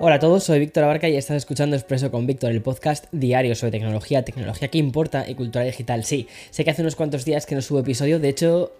Hola a todos, soy Víctor Abarca y estás escuchando Expreso con Víctor, el podcast diario sobre tecnología, tecnología que importa y cultura digital. Sí, sé que hace unos cuantos días que no subo episodio, de hecho,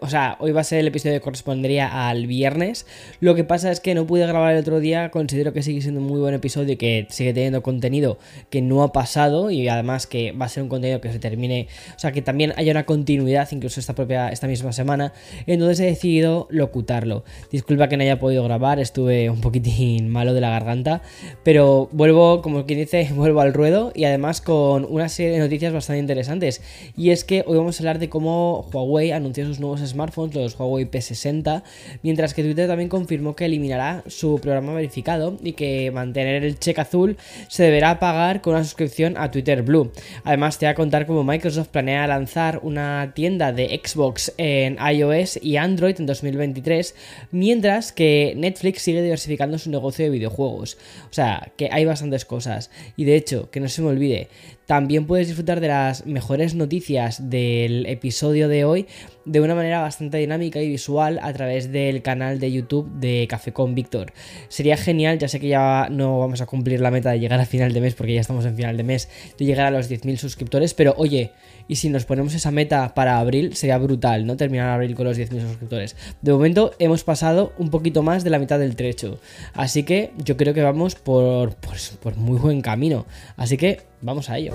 o sea, hoy va a ser el episodio que correspondería al viernes. Lo que pasa es que no pude grabar el otro día, considero que sigue siendo un muy buen episodio y que sigue teniendo contenido que no ha pasado y además que va a ser un contenido que se termine, o sea, que también haya una continuidad incluso esta propia esta misma semana. Entonces he decidido locutarlo. Disculpa que no haya podido grabar, estuve un poquitín malo de la garganta, pero vuelvo, como quien dice, vuelvo al ruedo y además con una serie de noticias bastante interesantes. Y es que hoy vamos a hablar de cómo Huawei anunció sus nuevos smartphones, los Huawei P60, mientras que Twitter también confirmó que eliminará su programa verificado y que mantener el cheque azul se deberá pagar con una suscripción a Twitter Blue. Además, te voy a contar cómo Microsoft planea lanzar una tienda de Xbox en iOS y Android en 2023, mientras que Netflix sigue diversificando su negocio de videojuegos juegos. O sea, que hay bastantes cosas. Y de hecho, que no se me olvide, también puedes disfrutar de las mejores noticias del episodio de hoy de una manera bastante dinámica y visual a través del canal de YouTube de Café con Víctor. Sería genial, ya sé que ya no vamos a cumplir la meta de llegar a final de mes porque ya estamos en final de mes, de llegar a los 10.000 suscriptores, pero oye, y si nos ponemos esa meta para abril, sería brutal, ¿no? Terminar abril con los 10.000 suscriptores. De momento hemos pasado un poquito más de la mitad del trecho, así que yo creo que vamos por, por, por muy buen camino. Así que Vamos a ello.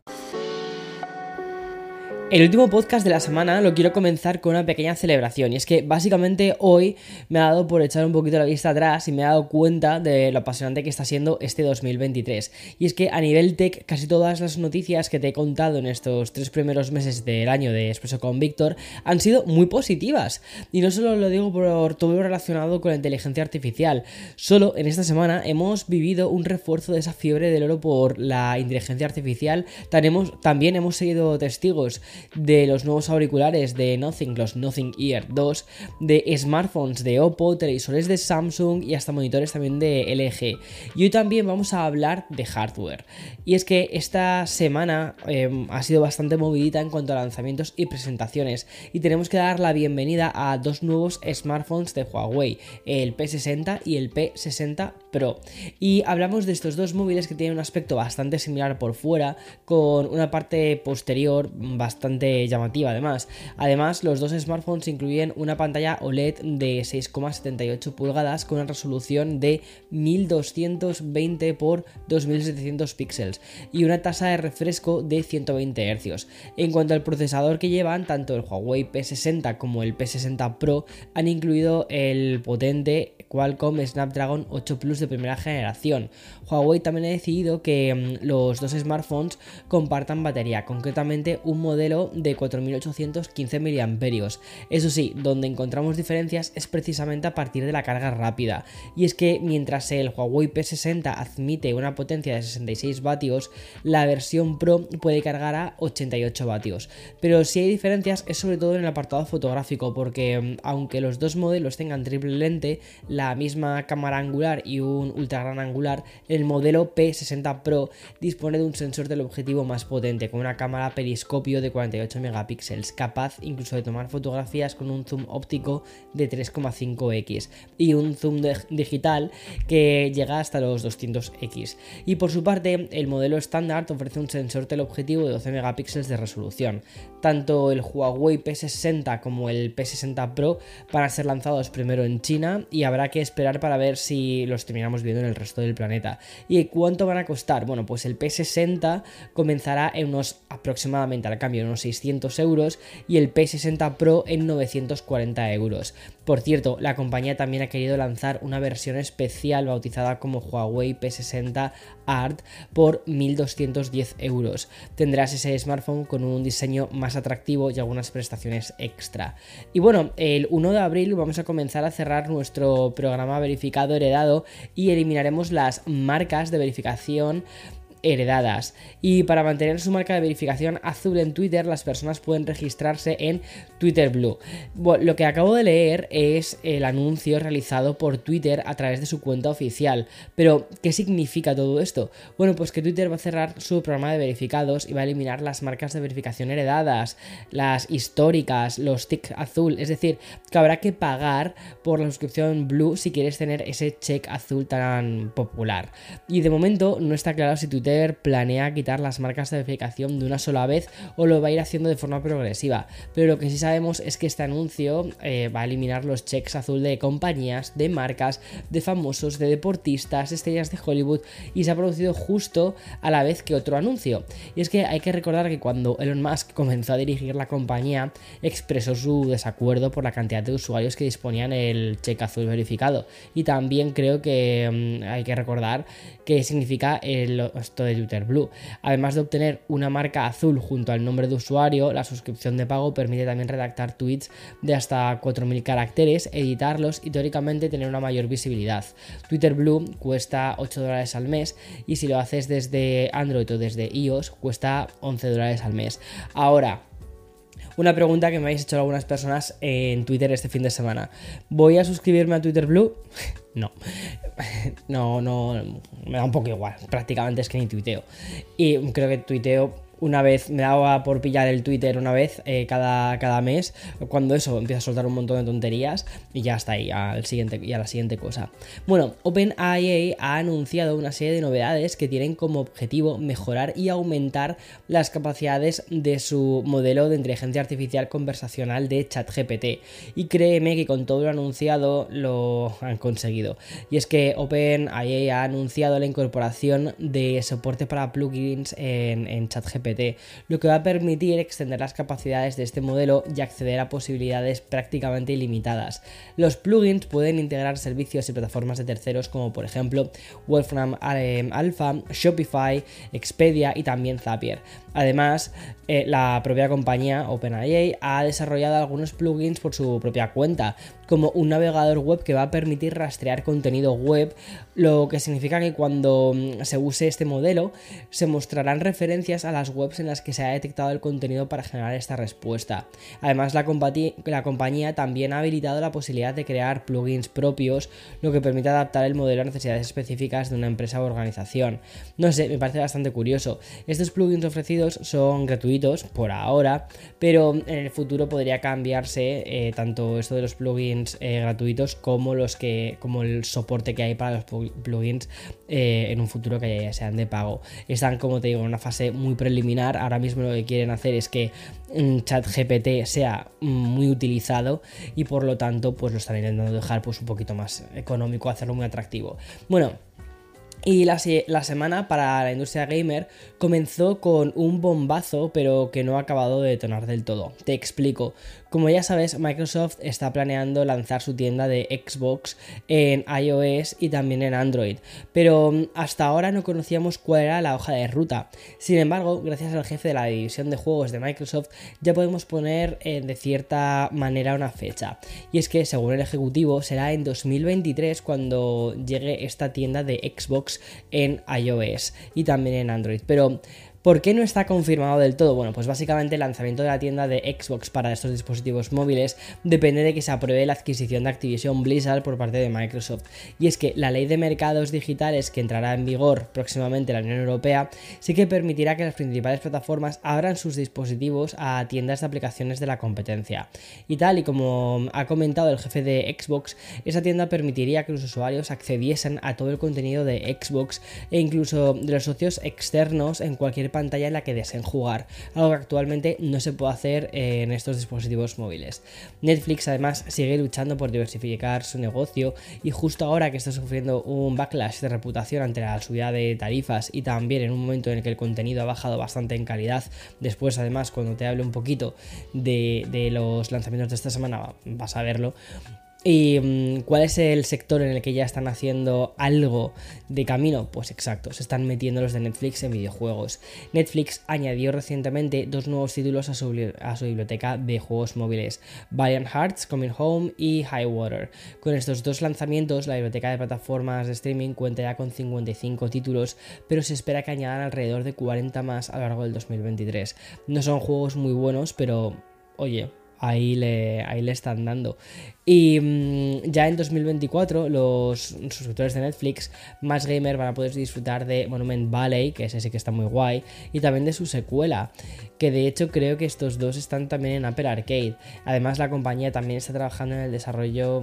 El último podcast de la semana lo quiero comenzar con una pequeña celebración y es que básicamente hoy me ha dado por echar un poquito la vista atrás y me he dado cuenta de lo apasionante que está siendo este 2023 y es que a nivel tech casi todas las noticias que te he contado en estos tres primeros meses del año de Expreso con Víctor han sido muy positivas. Y no solo lo digo por todo lo relacionado con la inteligencia artificial, solo en esta semana hemos vivido un refuerzo de esa fiebre del oro por la inteligencia artificial, también hemos seguido testigos de los nuevos auriculares de Nothing, los Nothing Ear 2, de smartphones de Oppo, televisores de Samsung y hasta monitores también de LG. Y hoy también vamos a hablar de hardware. Y es que esta semana em, ha sido bastante movidita en cuanto a lanzamientos y presentaciones. Y tenemos que dar la bienvenida a dos nuevos smartphones de Huawei, el P60 y el P60 Pro. Y hablamos de estos dos móviles que tienen un aspecto bastante similar por fuera, con una parte posterior bastante llamativa además. Además, los dos smartphones incluyen una pantalla OLED de 6,78 pulgadas con una resolución de 1220 x 2700 píxeles y una tasa de refresco de 120 Hz. En cuanto al procesador que llevan, tanto el Huawei P60 como el P60 Pro han incluido el potente Qualcomm Snapdragon 8 Plus de primera generación. Huawei también ha decidido que mm, los dos smartphones compartan batería, concretamente un modelo de 4815 mAh. Eso sí, donde encontramos diferencias es precisamente a partir de la carga rápida. Y es que mientras el Huawei P60 admite una potencia de 66 vatios, la versión Pro puede cargar a 88 vatios. Pero si hay diferencias es sobre todo en el apartado fotográfico, porque mm, aunque los dos modelos tengan triple lente, la misma cámara angular y un ultra gran angular, el modelo P60 Pro dispone de un sensor del objetivo más potente, con una cámara periscopio de 48 megapíxeles, capaz incluso de tomar fotografías con un zoom óptico de 3,5x y un zoom digital que llega hasta los 200x. Y por su parte, el modelo estándar ofrece un sensor teleobjetivo de 12 megapíxeles de resolución. Tanto el Huawei P60 como el P60 Pro van a ser lanzados primero en China y habrá que esperar para ver si los terminamos viendo en el resto del planeta. ¿Y cuánto van a costar? Bueno, pues el P60 comenzará en unos aproximadamente al cambio, en unos 600 euros y el P60 Pro en 940 euros. Por cierto, la compañía también ha querido lanzar una versión especial bautizada como Huawei P60 Art por 1210 euros. Tendrás ese smartphone con un diseño más atractivo y algunas prestaciones extra. Y bueno, el 1 de abril vamos a comenzar a cerrar nuestro programa verificado heredado y eliminaremos las marcas de verificación heredadas. Y para mantener su marca de verificación azul en Twitter, las personas pueden registrarse en Twitter Blue. lo que acabo de leer es el anuncio realizado por Twitter a través de su cuenta oficial. Pero, ¿qué significa todo esto? Bueno, pues que Twitter va a cerrar su programa de verificados y va a eliminar las marcas de verificación heredadas, las históricas, los tick azul. Es decir, que habrá que pagar por la suscripción Blue si quieres tener ese check azul tan popular. Y de momento no está claro si Twitter planea quitar las marcas de verificación de una sola vez o lo va a ir haciendo de forma progresiva. Pero lo que sí sabemos es que este anuncio eh, va a eliminar los checks azul de compañías, de marcas, de famosos, de deportistas, estrellas de Hollywood y se ha producido justo a la vez que otro anuncio. Y es que hay que recordar que cuando Elon Musk comenzó a dirigir la compañía, expresó su desacuerdo por la cantidad de usuarios que disponían el check azul verificado. Y también creo que mm, hay que recordar qué significa el, de Twitter Blue. Además de obtener una marca azul junto al nombre de usuario, la suscripción de pago permite también redactar tweets de hasta 4.000 caracteres, editarlos y teóricamente tener una mayor visibilidad. Twitter Blue cuesta 8 dólares al mes y si lo haces desde Android o desde iOS cuesta 11 dólares al mes. Ahora, una pregunta que me habéis hecho algunas personas en Twitter este fin de semana. ¿Voy a suscribirme a Twitter Blue? no. No, no. Me da un poco igual. Prácticamente es que ni tuiteo. Y creo que tuiteo una vez, me daba por pillar el Twitter una vez eh, cada, cada mes, cuando eso empieza a soltar un montón de tonterías y ya está ahí, al siguiente, y a la siguiente cosa. Bueno, OpenAI ha anunciado una serie de novedades que tienen como objetivo mejorar y aumentar las capacidades de su modelo de inteligencia artificial conversacional de ChatGPT. Y créeme que con todo lo anunciado lo han conseguido. Y es que OpenAI ha anunciado la incorporación de soporte para plugins en, en ChatGPT lo que va a permitir extender las capacidades de este modelo y acceder a posibilidades prácticamente ilimitadas. Los plugins pueden integrar servicios y plataformas de terceros como por ejemplo Wolfram eh, Alpha, Shopify, Expedia y también Zapier. Además, eh, la propia compañía OpenAI ha desarrollado algunos plugins por su propia cuenta, como un navegador web que va a permitir rastrear contenido web, lo que significa que cuando mm, se use este modelo se mostrarán referencias a las webs en las que se ha detectado el contenido para generar esta respuesta. Además, la, compañía también ha habilitado la posibilidad de crear plugins propios, lo que permite adaptar el modelo a necesidades específicas de una empresa o organización. No sé, me parece bastante curioso. Estos plugins ofrecidos son gratuitos por ahora, pero en el futuro podría cambiarse eh, tanto esto de los plugins eh, gratuitos como los que como el soporte que hay para los plugins eh, en un futuro que sean de pago. Están, como te digo, en una fase muy preliminar. Ahora mismo lo que quieren hacer es que mm, ChatGPT sea mm, muy utilizado y por lo tanto, pues lo están intentando dejar pues un poquito más económico, hacerlo muy atractivo. Bueno. Y la, la, semana para la industria gamer comenzó con un bombazo, pero que no ha acabado de detonar del todo. Te explico. Como ya sabes, Microsoft está planeando lanzar su tienda de Xbox en iOS y también en Android, pero mm, hasta ahora no conocíamos cuál era la hoja de ruta. Sin embargo, gracias al jefe de la división de juegos de Microsoft, ya podemos poner eh, de cierta manera una fecha. Y es que, según el ejecutivo, será en 2023 cuando llegue esta tienda de Xbox en iOS y también en Android. Pero ¿Por qué no está confirmado del todo? Bueno, pues básicamente el lanzamiento de la tienda de Xbox para estos dispositivos móviles depende de que se apruebe la adquisición de Activision Blizzard por parte de Microsoft. Y es que la ley de mercados digitales que entrará en vigor próximamente en la Unión Europea sí que permitirá que las principales plataformas abran sus dispositivos a tiendas de aplicaciones de la competencia. Y tal y como ha comentado el jefe de Xbox, esa tienda permitiría que los usuarios accediesen a todo el contenido de Xbox e incluso de los socios externos en cualquier pantalla en la que deseen jugar, algo que actualmente no se puede hacer en estos dispositivos móviles. Netflix además sigue luchando por diversificar su negocio y justo ahora que está sufriendo un backlash de reputación ante la subida de tarifas y también en un momento en el que el contenido ha bajado bastante en calidad, después además cuando te hable un poquito de los lanzamientos de esta semana vas a verlo, ¿Y mm, cuál es el sector en el que ya están haciendo algo de camino? Pues exacto, se están metiendo los de Netflix en videojuegos. Netflix añadió recientemente dos nuevos títulos a su, biblioteca de juegos móviles, Valiant Hearts, Coming Home y High Water. Con estos dos lanzamientos, la biblioteca de plataformas de streaming cuenta ya con 55 títulos, pero se espera que añadan alrededor de 40 más a lo largo del 2023. No son juegos muy buenos, pero oye, ahí le, ahí le están dando. Y mm, ya en 2024 los suscriptores de Netflix más gamer van a poder disfrutar de Monument Valley, que es ese que está muy guay, y también de su secuela, que de hecho creo que estos dos están también en Apple Arcade. Además la compañía también está trabajando en el desarrollo,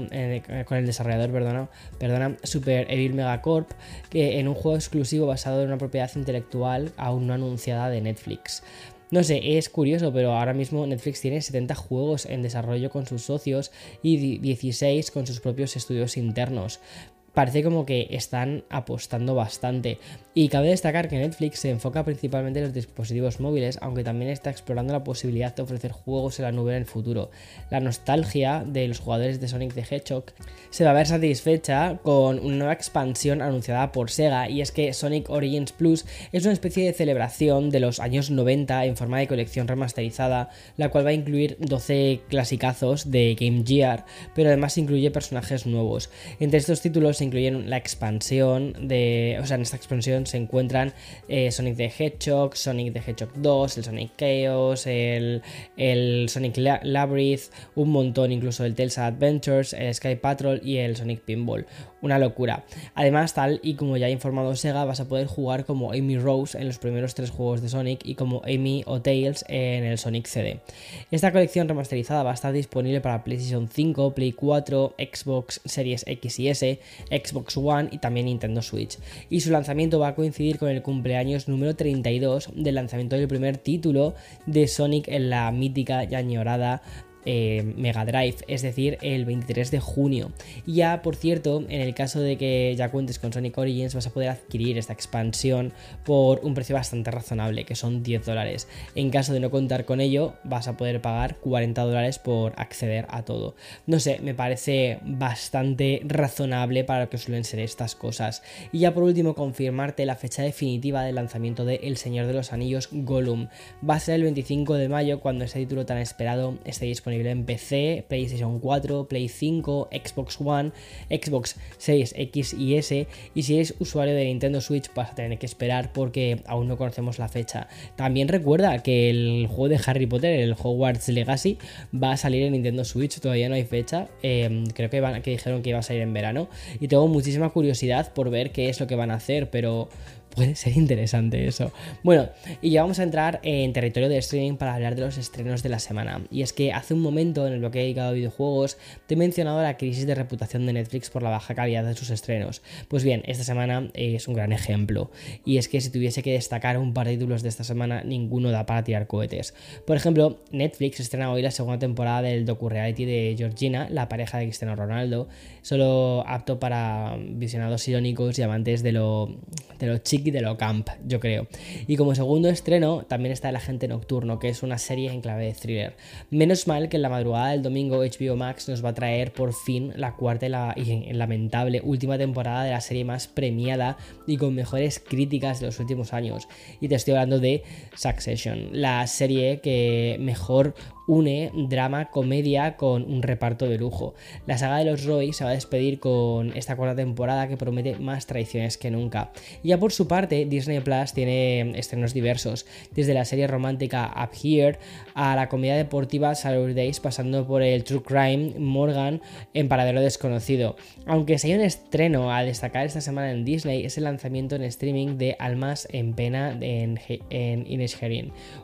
con el desarrollador, perdona, perdona, Super Evil Megacorp, que en un juego exclusivo basado en una propiedad intelectual aún no anunciada de Netflix. No sé, es curioso, pero ahora mismo Netflix tiene 70 juegos en desarrollo con sus socios y 16 con sus propios estudios internos parece como que están apostando bastante. Y cabe destacar que Netflix se enfoca principalmente en los dispositivos móviles, aunque también está explorando la posibilidad de ofrecer juegos en la nube en el futuro. La nostalgia de los jugadores de Sonic the Hedgehog se va a ver satisfecha con una nueva expansión anunciada por Sega, y es que Sonic Origins Plus es una especie de celebración de los años 90 en forma de colección remasterizada, la cual va a incluir 12 clasicazos de Game Gear, pero además incluye personajes nuevos. Entre estos títulos se incluyen la expansión de. O sea, en esta expansión se encuentran eh, Sonic the Hedgehog, Sonic the Hedgehog 2, el Sonic Chaos, el, el Sonic Labyrinth, un montón, incluso el Tales Adventures, el Sky Patrol y el Sonic Pinball. Una locura. Además, tal y como ya ha informado Sega, vas a poder jugar como Amy Rose en los primeros tres juegos de Sonic y como Amy o Tails en el Sonic CD. Esta colección remasterizada va a estar disponible para PlayStation 5, Play 4, Xbox Series X y S, Xbox One y también Nintendo Switch. Y su lanzamiento va a coincidir con el cumpleaños número 32 del lanzamiento del primer título de Sonic en la mítica y añorada eh, Mega Drive, es decir, el 23 de junio. Ya, por cierto, en el caso de que ya cuentes con Sonic Origins, vas a poder adquirir esta expansión por un precio bastante razonable, que son 10 dólares. En caso de no contar con ello, vas a poder pagar 40 dólares por acceder a todo. No sé, me parece bastante razonable para lo que suelen ser estas cosas. Y ya por último, confirmarte la fecha definitiva del lanzamiento de El Señor de los Anillos Gollum. Va a ser el 25 de mayo cuando este título tan esperado esté disponible en PC, PlayStation 4, Play 5, Xbox One, Xbox 6 X y S. Y si eres usuario de Nintendo Switch, vas a tener que esperar porque aún no conocemos la fecha. También recuerda que el juego de Harry Potter, el Hogwarts Legacy, va a salir en Nintendo Switch. Todavía no hay fecha. Em, creo que, que dijeron que iba a salir en verano. Y tengo muchísima curiosidad por ver qué es lo que van a hacer, pero puede ser interesante eso. Bueno, y ya vamos a entrar en territorio de streaming para hablar de los estrenos de la semana. Y es que hace un momento en el bloque dedicado a videojuegos te he mencionado la crisis de reputación de Netflix por la baja calidad de sus estrenos. Pues bien, esta semana es un gran ejemplo. Y es que si tuviese que destacar un par de títulos de esta semana, ninguno da para tirar cohetes. Por ejemplo, Netflix estrena hoy la segunda temporada del docu-reality de Georgina, la pareja de Cristiano Ronaldo, solo apto para visionados irónicos y amantes de lo, de lo de lo camp, yo creo. Y como segundo estreno también está El Agente Nocturno, que es una serie en clave de thriller. Menos mal que en la madrugada del domingo HBO Max nos va a traer por fin la cuarta y, la, lamentable última temporada de la serie más premiada y con mejores críticas de los últimos años. Y te estoy hablando de Succession, la serie que mejor une drama, comedia con un reparto de lujo. La saga de los Roy se va a despedir con esta cuarta temporada que promete más traiciones que nunca. Ya por su parte, Disney Plus tiene estrenos diversos, desde la serie romántica Up Here a la comedia deportiva Saturday Days, pasando por el True Crime Morgan en Paradero Desconocido. Aunque si hay un estreno a destacar esta semana en Disney, es el lanzamiento en streaming de Almas en Pena en, en Ines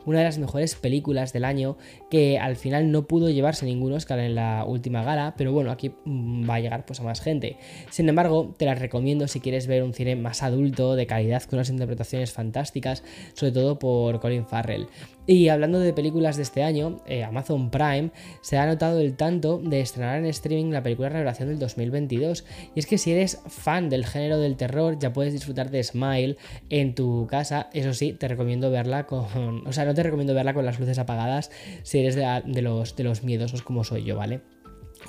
una de las mejores películas del año que al final no pudo llevarse ningún Oscar en la última gala, pero bueno, aquí mm, va a llegar pues a más gente. Sin embargo, te la recomiendo si quieres ver un cine más adulto, de calidad, con unas interpretaciones fantásticas, sobre todo por Colin Farrell. Y hablando de películas de este año, eh, Amazon Prime se ha notado el tanto de estrenar en streaming la película Revelación del 2022. Y es que si eres fan del género del terror, ya puedes disfrutar de Smile en tu casa. Eso sí, te recomiendo verla con. O sea, no te recomiendo verla con las luces apagadas si eres de, los, de los miedosos como soy yo, ¿vale?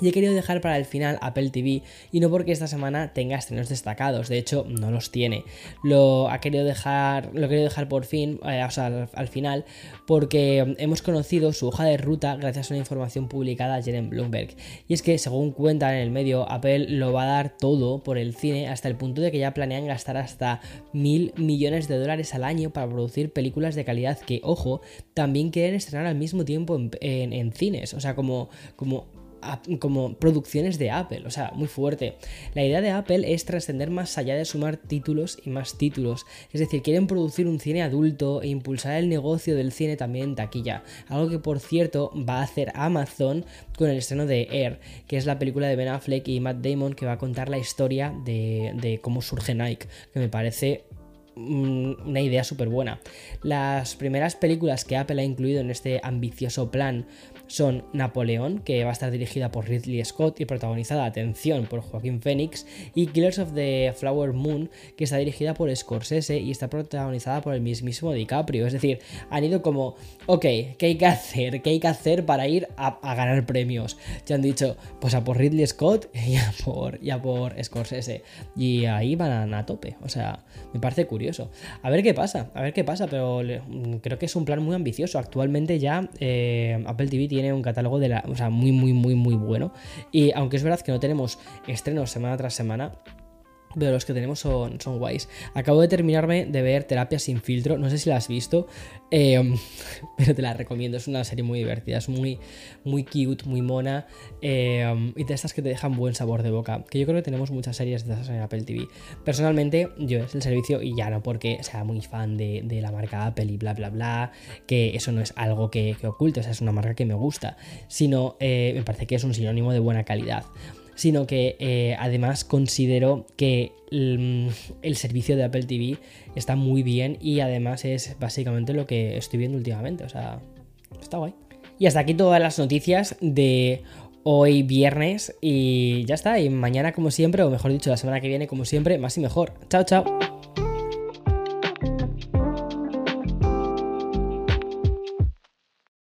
Y he querido dejar para el final Apple TV y no porque esta semana tenga estrenos destacados, de hecho no los tiene. Lo ha querido dejar, lo he querido dejar por fin, eh, al, final, porque hemos conocido su hoja de ruta gracias a una información publicada ayer en Bloomberg. Y es que, según cuentan en el medio, Apple lo va a dar todo por el cine hasta el punto de que ya planean gastar hasta mil millones de dólares al año para producir películas de calidad que, ojo, también quieren estrenar al mismo tiempo en, en cines. O sea, como, como como producciones de Apple, o sea, muy fuerte. La idea de Apple es trascender más allá de sumar títulos y más títulos, es decir, quieren producir un cine adulto e impulsar el negocio del cine también en taquilla, algo que por cierto va a hacer Amazon con el estreno de Air, que es la película de Ben Affleck y Matt Damon que va a contar la historia de, de cómo surge Nike, que me parece una idea súper buena. Las primeras películas que Apple ha incluido en este ambicioso plan son Napoleón, que va a estar dirigida por Ridley Scott y protagonizada, atención, por Joaquín Phoenix, y Killers of the Flower Moon, que está dirigida por Scorsese y está protagonizada por el mismísimo DiCaprio. Es decir, han ido como, ok, ¿qué hay que hacer? ¿Qué hay que hacer para ir a, ganar premios? Ya han dicho, pues a por Ridley Scott y a por, y por Scorsese. Y ahí van a, tope. O sea, me parece curioso. A ver qué pasa, a ver qué pasa, pero creo que es un plan muy ambicioso. Actualmente ya eh, Apple TV tiene tiene un catálogo de la, o sea, muy, muy, muy, muy bueno. Y aunque es verdad que no tenemos estrenos semana tras semana, pero los que tenemos son, son guays. Acabo de terminarme de ver Terapia sin filtro, no sé si la has visto, em, pero te la recomiendo, es una serie muy divertida, es muy, muy cute, muy mona, em, y de estas que te dejan buen sabor de boca, que yo creo que tenemos muchas series de esas en Apple TV. Personalmente, yo es el servicio, y ya no porque sea muy fan de, la marca Apple y bla, bla, bla, que eso no es algo que, oculte, o sea, es una marca que me gusta, sino eh, me parece que es un sinónimo de buena calidad sino que eh, además considero que el, servicio de Apple TV está muy bien y además es básicamente lo que estoy viendo últimamente, o sea, está guay. Y hasta aquí todas las noticias de hoy viernes y ya está, y mañana como siempre, o mejor dicho, la semana que viene como siempre, más y mejor. Chao, chao.